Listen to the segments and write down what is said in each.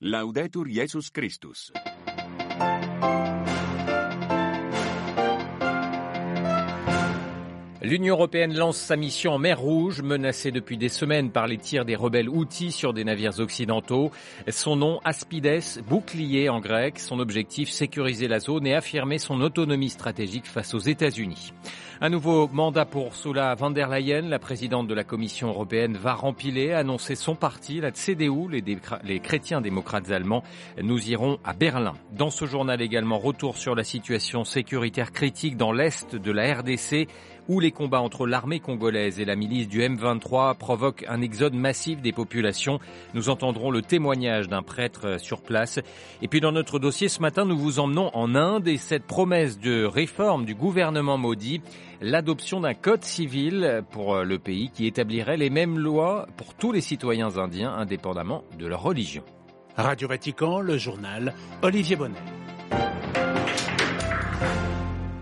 Laudetur Jesus Christus. L'Union européenne lance sa mission en mer Rouge, menacée depuis des semaines par les tirs des rebelles outils sur des navires occidentaux. Son nom, Aspides, bouclier en grec. Son objectif, sécuriser la zone et affirmer son autonomie stratégique face aux États-Unis. Un nouveau mandat pour Ursula von der Leyen, la présidente de la Commission européenne, va rempiler, annoncer son parti, la CDU, les, les chrétiens démocrates allemands. Nous irons à Berlin. Dans ce journal également, retour sur la situation sécuritaire critique dans l'est de la RDC où les combats entre l'armée congolaise et la milice du M23 provoquent un exode massif des populations. Nous entendrons le témoignage d'un prêtre sur place. Et puis dans notre dossier ce matin, nous vous emmenons en Inde et cette promesse de réforme du gouvernement maudit, l'adoption d'un code civil pour le pays qui établirait les mêmes lois pour tous les citoyens indiens indépendamment de leur religion. Radio Vatican, le journal Olivier Bonnet.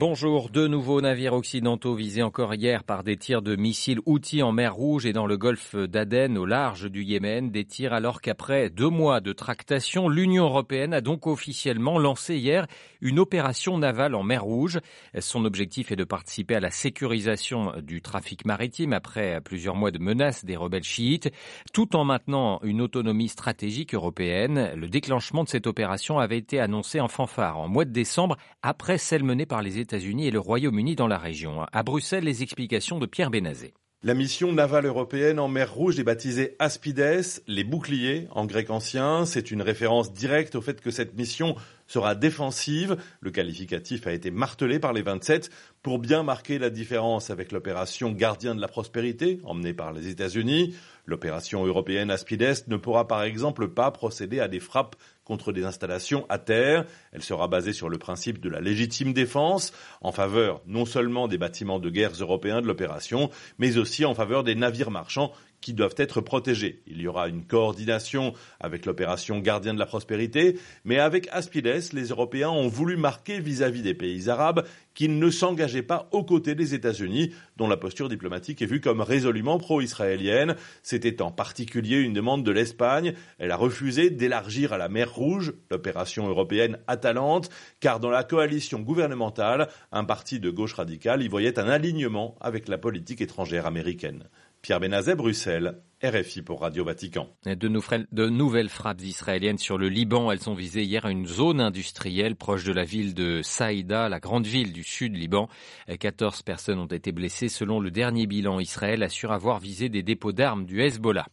Bonjour, deux nouveaux navires occidentaux visés encore hier par des tirs de missiles outils en mer Rouge et dans le golfe d'Aden au large du Yémen. Des tirs alors qu'après deux mois de tractation, l'Union européenne a donc officiellement lancé hier une opération navale en mer Rouge. Son objectif est de participer à la sécurisation du trafic maritime après plusieurs mois de menaces des rebelles chiites, tout en maintenant une autonomie stratégique européenne. Le déclenchement de cette opération avait été annoncé en fanfare en mois de décembre après celle menée par les États États-Unis et le Royaume-Uni dans la région. À Bruxelles, les explications de Pierre Bénazé. La mission navale européenne en mer Rouge est baptisée Aspides, les boucliers en grec ancien. C'est une référence directe au fait que cette mission sera défensive. Le qualificatif a été martelé par les 27 pour bien marquer la différence avec l'opération Gardien de la prospérité emmenée par les États-Unis. L'opération européenne Aspides ne pourra par exemple pas procéder à des frappes contre des installations à terre. Elle sera basée sur le principe de la légitime défense, en faveur non seulement des bâtiments de guerre européens de l'opération, mais aussi en faveur des navires marchands qui doivent être protégés. Il y aura une coordination avec l'opération Gardien de la Prospérité, mais avec Aspides, les Européens ont voulu marquer vis-à-vis des pays arabes qu'ils ne s'engageaient pas aux côtés des États-Unis, dont la posture diplomatique est vue comme résolument pro-israélienne. C'était en particulier une demande de l'Espagne. Elle a refusé d'élargir à la mer Rouge l'opération européenne Atalante, car dans la coalition gouvernementale, un parti de gauche radicale y voyait un alignement avec la politique étrangère américaine. Pierre Benazet, Bruxelles, RFI pour Radio Vatican. De, nouvelles frappes israéliennes sur le Liban. Elles ont visé hier une zone industrielle proche de la ville de Saïda, la grande ville du sud Liban. 14 personnes ont été blessées. Selon le dernier bilan, Israël assure avoir visé des dépôts d'armes du Hezbollah.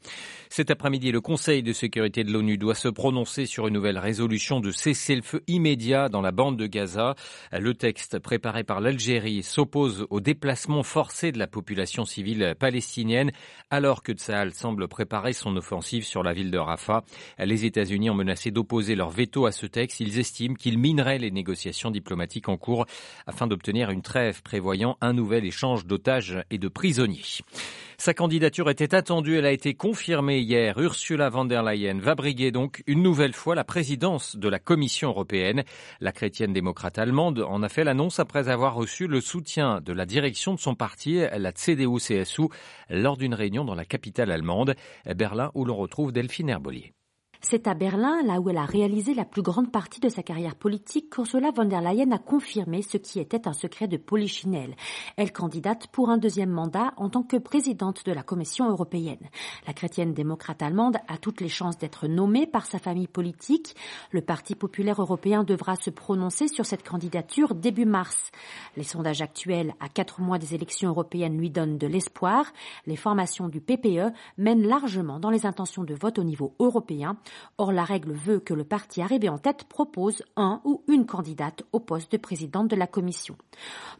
Cet après-midi, le Conseil de sécurité de l'ONU doit se prononcer sur une nouvelle résolution de cessez-le-feu immédiat dans la bande de Gaza. Le texte préparé par l'Algérie s'oppose au déplacement forcé de la population civile palestinienne alors que Tsahal semble préparer son offensive sur la ville de Rafah. Les États-Unis ont menacé d'opposer leur veto à ce texte. Ils estiment qu'il minerait les négociations diplomatiques en cours afin d'obtenir une trêve prévoyant un nouvel échange d'otages et de prisonniers. Sa candidature était attendue, elle a été confirmée hier. Ursula von der Leyen va briguer donc une nouvelle fois la présidence de la Commission européenne. La chrétienne démocrate allemande en a fait l'annonce après avoir reçu le soutien de la direction de son parti, la CDU-CSU, lors d'une réunion dans la capitale allemande, Berlin, où l'on retrouve Delphine Herbolier. C'est à Berlin, là où elle a réalisé la plus grande partie de sa carrière politique, qu'Ursula von der Leyen a confirmé ce qui était un secret de polichinelle. Elle candidate pour un deuxième mandat en tant que présidente de la Commission européenne. La chrétienne démocrate allemande a toutes les chances d'être nommée par sa famille politique. Le Parti populaire européen devra se prononcer sur cette candidature début mars. Les sondages actuels à quatre mois des élections européennes lui donnent de l'espoir. Les formations du PPE mènent largement dans les intentions de vote au niveau européen. Or, la règle veut que le parti arrivé en tête propose un ou une candidate au poste de présidente de la Commission.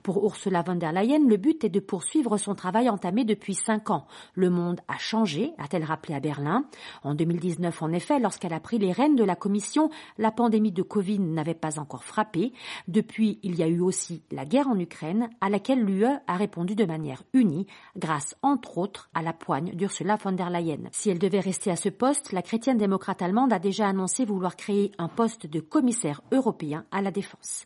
Pour Ursula von der Leyen, le but est de poursuivre son travail entamé depuis cinq ans. Le monde a changé, a-t-elle rappelé à Berlin. En 2019, en effet, lorsqu'elle a pris les rênes de la Commission, la pandémie de Covid n'avait pas encore frappé. Depuis, il y a eu aussi la guerre en Ukraine, à laquelle l'UE a répondu de manière unie, grâce entre autres à la poigne d'Ursula von der Leyen. Si elle devait rester à ce poste, la chrétienne démocrate a déjà annoncé vouloir créer un poste de commissaire européen à la défense.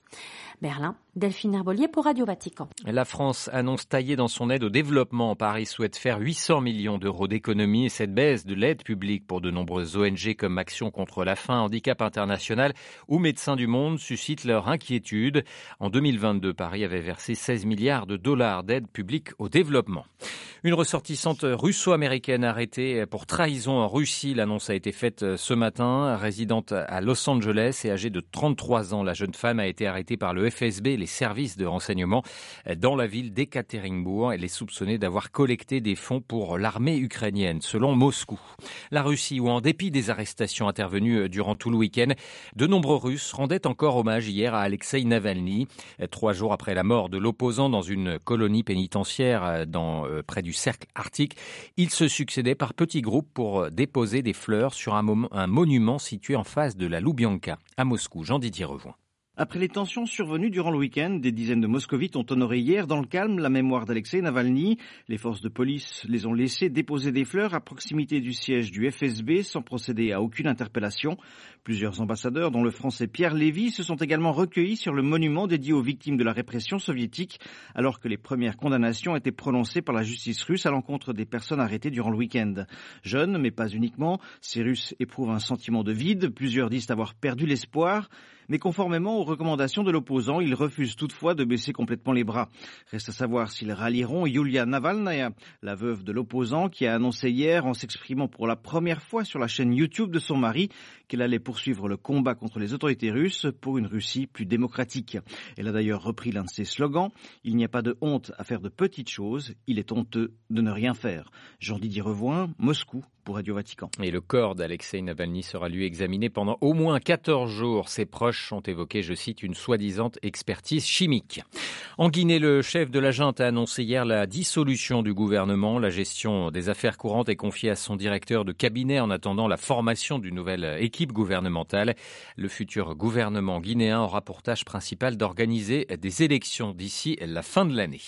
Berlin, Delphine Herbolier pour Radio Vatican. La France annonce tailler dans son aide au développement. Paris souhaite faire 800 millions d'euros d'économies et cette baisse de l'aide publique pour de nombreuses ONG comme Action contre la faim, Handicap International ou Médecins du Monde suscite leur inquiétude. En 2022, Paris avait versé 16 milliards de dollars d'aide publique au développement. Une ressortissante russo-américaine arrêtée pour trahison en Russie. L'annonce a été faite ce matin. Résidente à Los Angeles et âgée de 33 ans, la jeune femme a été arrêtée par le FSB, les services de renseignement, dans la ville d'Ekaterinbourg. Elle est soupçonnée d'avoir collecté des fonds pour l'armée ukrainienne, selon Moscou. La Russie, où en dépit des arrestations intervenues durant tout le week-end, de nombreux Russes rendaient encore hommage hier à Alexei Navalny, trois jours après la mort de l'opposant dans une colonie pénitentiaire dans, euh, près du cercle arctique. Ils se succédaient par petits groupes pour déposer des fleurs sur un, monument situé en face de la Loubianka, à Moscou. Jean-Didier Revoin. Après les tensions survenues durant le week-end, des dizaines de moscovites ont honoré hier dans le calme la mémoire d'Alexei Navalny. Les forces de police les ont laissés déposer des fleurs à proximité du siège du FSB sans procéder à aucune interpellation. Plusieurs ambassadeurs, dont le français Pierre Lévy, se sont également recueillis sur le monument dédié aux victimes de la répression soviétique, alors que les premières condamnations étaient prononcées par la justice russe à l'encontre des personnes arrêtées durant le week-end. Jeunes, mais pas uniquement, ces Russes éprouvent un sentiment de vide. Plusieurs disent avoir perdu l'espoir mais conformément aux recommandations de l'opposant, il refuse toutefois de baisser complètement les bras. Reste à savoir s'ils rallieront Yulia Navalnaya, la veuve de l'opposant, qui a annoncé hier, en s'exprimant pour la première fois sur la chaîne YouTube de son mari, qu'elle allait poursuivre le combat contre les autorités russes pour une Russie plus démocratique. Elle a d'ailleurs repris l'un de ses slogans Il n'y a pas de honte à faire de petites choses, il est honteux de ne rien faire. Jean-Didier Revoin, Moscou, pour Radio Vatican. Et le corps d'Alexei Navalny sera lui examiné pendant au moins 14 jours. Ses proches ont évoqué, je cite, une soi-disant expertise chimique. En Guinée, le chef de la junte a annoncé hier la dissolution du gouvernement. La gestion des affaires courantes est confiée à son directeur de cabinet en attendant la formation d'une nouvelle équipe gouvernementale. Le futur gouvernement guinéen aura pour tâche principale d'organiser des élections d'ici la fin de l'année.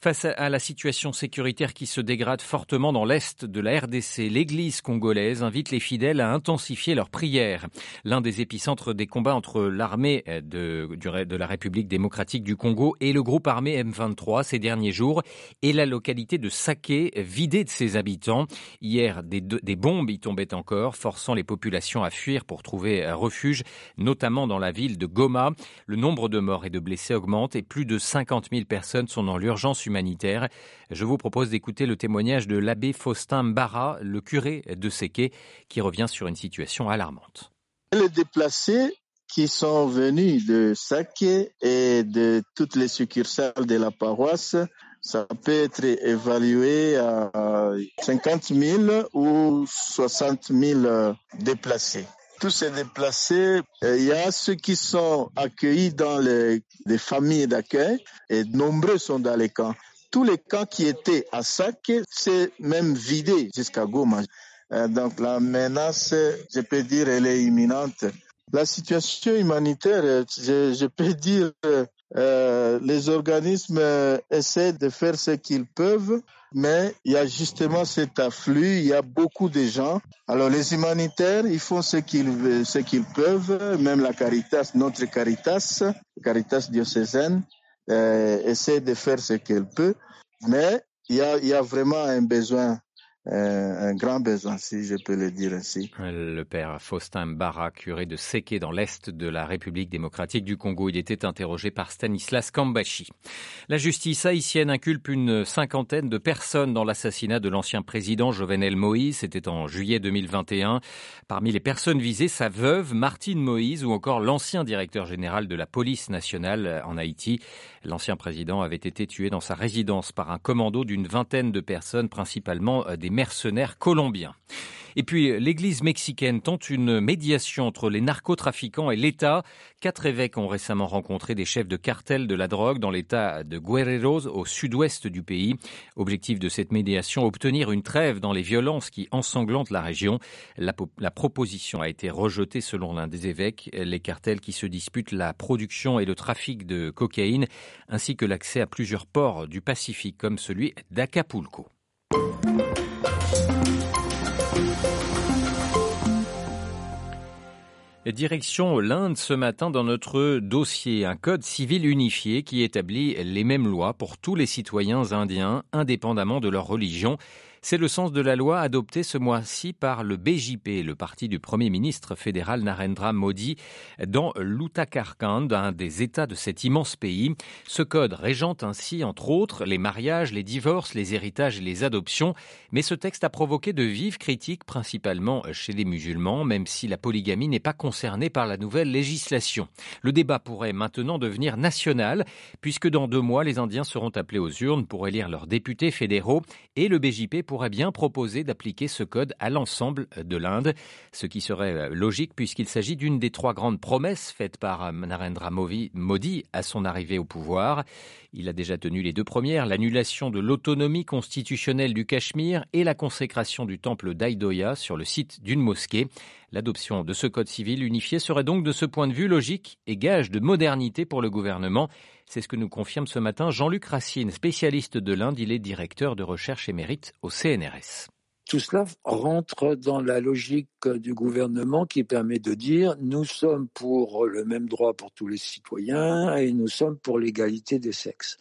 Face à la situation sécuritaire qui se dégrade fortement dans l'est de la RDC, l'Église congolaise invite les fidèles à intensifier leurs prières. L'un des épicentres des combats entre l'armée de, de, la République démocratique du Congo et le groupe armé M23 ces derniers jours est la localité de Saké, vidée de ses habitants. Hier, des, des bombes y tombaient encore, forçant les populations à fuir pour trouver refuge, notamment dans la ville de Goma. Le nombre de morts et de blessés augmente et plus de 50 000 personnes sont dans l'urgence humanitaire. Je vous propose d'écouter le témoignage de l'abbé Faustin Barra, le curé de Séqué, qui revient sur une situation alarmante. Les déplacés qui sont venus de Saké et de toutes les succursales de la paroisse, ça peut être évalué à 50 000 ou 60 000 déplacés. Tous ces déplacés, il y a ceux qui sont accueillis dans les, les familles d'accueil et nombreux sont dans les camps. Tous les camps qui étaient à Saké, c'est même vidé jusqu'à Goma. Euh, donc la menace, je peux dire, elle est imminente. La situation humanitaire, je, je peux dire, euh, les organismes essaient de faire ce qu'ils peuvent, mais il y a justement cet afflux, il y a beaucoup de gens. Alors les humanitaires, ils font ce qu'ils ce qu'ils peuvent, même la Caritas, notre Caritas, Caritas diocésaine, euh, essaie de faire ce qu'elle peut, mais il y a, il y a vraiment un besoin euh, un grand besoin, si je peux le dire ainsi. Le père Faustin Barra, curé de Séké dans l'Est de la République démocratique du Congo, il était interrogé par Stanislas Kambashi. La justice haïtienne inculpe une cinquantaine de personnes dans l'assassinat de l'ancien président Jovenel Moïse. C'était en juillet 2021. Parmi les personnes visées, sa veuve Martine Moïse ou encore l'ancien directeur général de la police nationale en Haïti. L'ancien président avait été tué dans sa résidence par un commando d'une vingtaine de personnes, principalement des mercenaires colombiens. Et puis, l'église mexicaine tente une médiation entre les narcotrafiquants et l'État. Quatre évêques ont récemment rencontré des chefs de cartel de la drogue dans l'État de Guerreros, au sud-ouest du pays. Objectif de cette médiation, obtenir une trêve dans les violences qui ensanglantent la région. La, la proposition a été rejetée selon l'un des évêques. Les cartels qui se disputent la production et le trafic de cocaïne, ainsi que l'accès à plusieurs ports du Pacifique, comme celui d'Acapulco. Direction l'Inde ce matin dans notre dossier, un code civil unifié qui établit les mêmes lois pour tous les citoyens indiens, indépendamment de leur religion. C'est le sens de la loi adoptée ce mois-ci par le BJP, le parti du Premier ministre fédéral Narendra Modi, dans l'Uttarakhand, un des États de cet immense pays. Ce code régente ainsi, entre autres, les mariages, les divorces, les héritages et les adoptions. Mais ce texte a provoqué de vives critiques, principalement chez les musulmans, même si la polygamie n'est pas concernée par la nouvelle législation. Le débat pourrait maintenant devenir national, puisque dans deux mois, les Indiens seront appelés aux urnes pour élire leurs députés fédéraux et le BJP pour pourrait bien proposer d'appliquer ce code à l'ensemble de l'Inde, ce qui serait euh, logique puisqu'il s'agit d'une des trois grandes promesses faites par euh, Narendra Modi à son arrivée au pouvoir. Il a déjà tenu les deux premières, l'annulation de l'autonomie constitutionnelle du Cachemire et la consécration du temple d'Aïdoya sur le site d'une mosquée. L'adoption de ce code civil unifié serait donc de ce point de vue logique et gage de modernité pour le gouvernement. C'est ce que nous confirme ce matin Jean-Luc Racine, spécialiste de l'Inde. Il est directeur de recherche émérite au CNRS. Tout cela rentre dans la logique du gouvernement qui permet de dire nous sommes pour le même droit pour tous les citoyens et nous sommes pour l'égalité des sexes.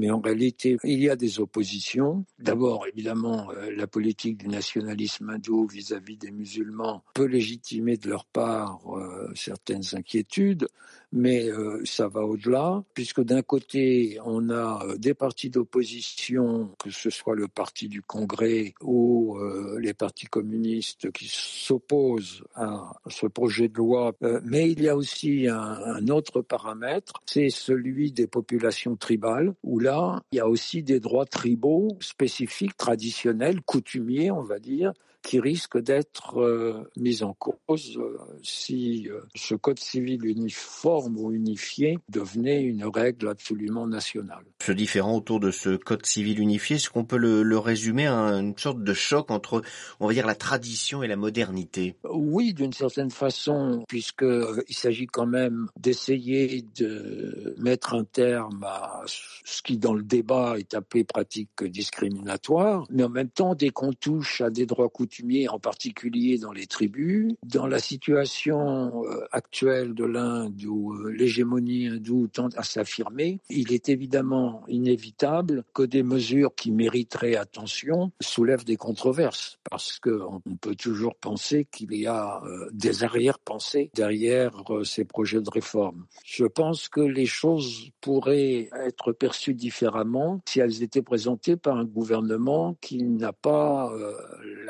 Mais en réalité, il y a des oppositions. D'abord, évidemment, euh, la politique du nationalisme hindou vis-à-vis des musulmans peut légitimer de leur part euh, certaines inquiétudes, mais euh, ça va au-delà, puisque d'un côté, on a des partis d'opposition, que ce soit le parti du Congrès ou les partis communistes qui s'opposent à ce projet de loi, mais il y a aussi un, un autre paramètre, c'est celui des populations tribales, où là, il y a aussi des droits tribaux spécifiques, traditionnels, coutumiers, on va dire, qui risque d'être euh, mise en cause euh, si euh, ce code civil uniforme ou unifié devenait une règle absolument nationale. Ce différent autour de ce code civil unifié, est-ce qu'on peut le, le, résumer à une sorte de choc entre, on va dire, la tradition et la modernité? Oui, d'une certaine façon, puisqu'il s'agit quand même d'essayer de mettre un terme à ce qui, dans le débat, est appelé pratique discriminatoire, mais en même temps, dès qu'on touche à des droits coutumiers, en particulier dans les tribus. Dans la situation euh, actuelle de l'Inde où euh, l'hégémonie hindoue tend à s'affirmer, il est évidemment inévitable que des mesures qui mériteraient attention soulèvent des controverses parce qu'on peut toujours penser qu'il y a euh, des arrière-pensées derrière ces projets de réforme. Je pense que les choses pourraient être perçues différemment si elles étaient présentées par un gouvernement qui n'a pas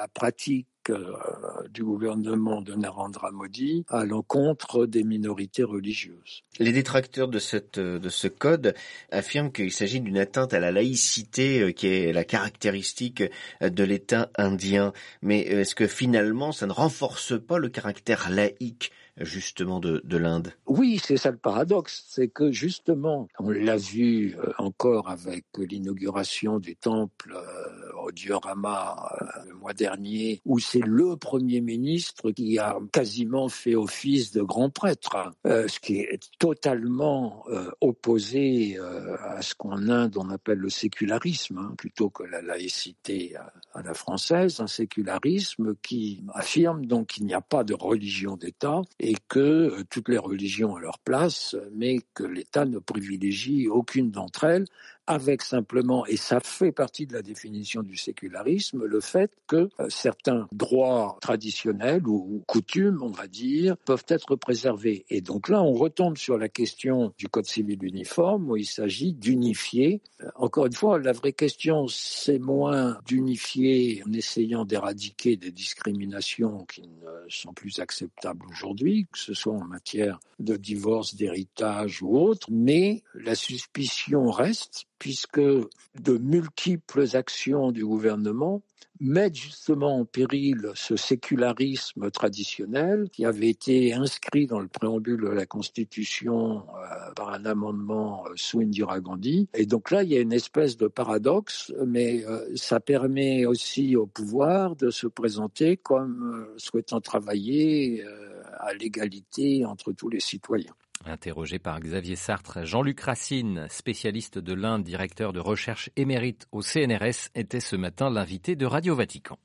la pratique euh, du gouvernement de Narendra Modi à l'encontre des minorités religieuses. Les détracteurs de, cette, de ce code affirment qu'il s'agit d'une atteinte à la laïcité euh, qui est la caractéristique de l'État indien. Mais est-ce que finalement ça ne renforce pas le caractère laïque justement de, de l'Inde? Oui, c'est ça le paradoxe, c'est que justement, on l'a vu euh, encore avec l'inauguration du temple euh, au diorama euh, le mois dernier, où c'est le Premier ministre qui a quasiment fait office de grand prêtre, hein. ce qui est totalement opposé à ce qu'en Inde on appelle le sécularisme, hein, plutôt que la laïcité à la française, un sécularisme qui affirme donc qu'il n'y a pas de religion d'État et que euh, toutes les religions ont leur place, mais que l'État ne privilégie aucune d'entre elles avec simplement, et ça fait partie de la définition du sécularisme, le fait que euh, certains droits traditionnels ou coutumes, on va dire, peuvent être préservés. Et donc là, on retombe sur la question du Code civil uniforme où il s'agit d'unifier. Euh, encore une fois, la vraie question, c'est moins d'unifier en essayant d'éradiquer des discriminations qui ne sont plus acceptables aujourd'hui, que ce soit en matière de divorce, d'héritage ou autre, mais la suspicion reste puisque de multiples actions du gouvernement mettent justement en péril ce sécularisme traditionnel qui avait été inscrit dans le préambule de la Constitution euh, par un amendement euh, sous Indira Gandhi. Et donc là, il y a une espèce de paradoxe, mais euh, ça permet aussi au pouvoir de se présenter comme souhaitant travailler à l'égalité entre tous les citoyens. Interrogé par Xavier Sartre, Jean-Luc Racine, spécialiste de l'Inde, directeur de recherche émérite au CNRS, était ce matin l'invité de Radio Vatican.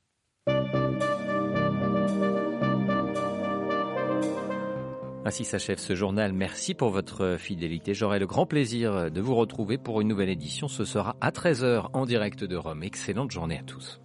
Ainsi s'achève ce journal. Merci pour votre fidélité. J'aurai le grand plaisir de vous retrouver pour une nouvelle édition. Ce sera à 13h en direct de Rome. Excellente journée à tous.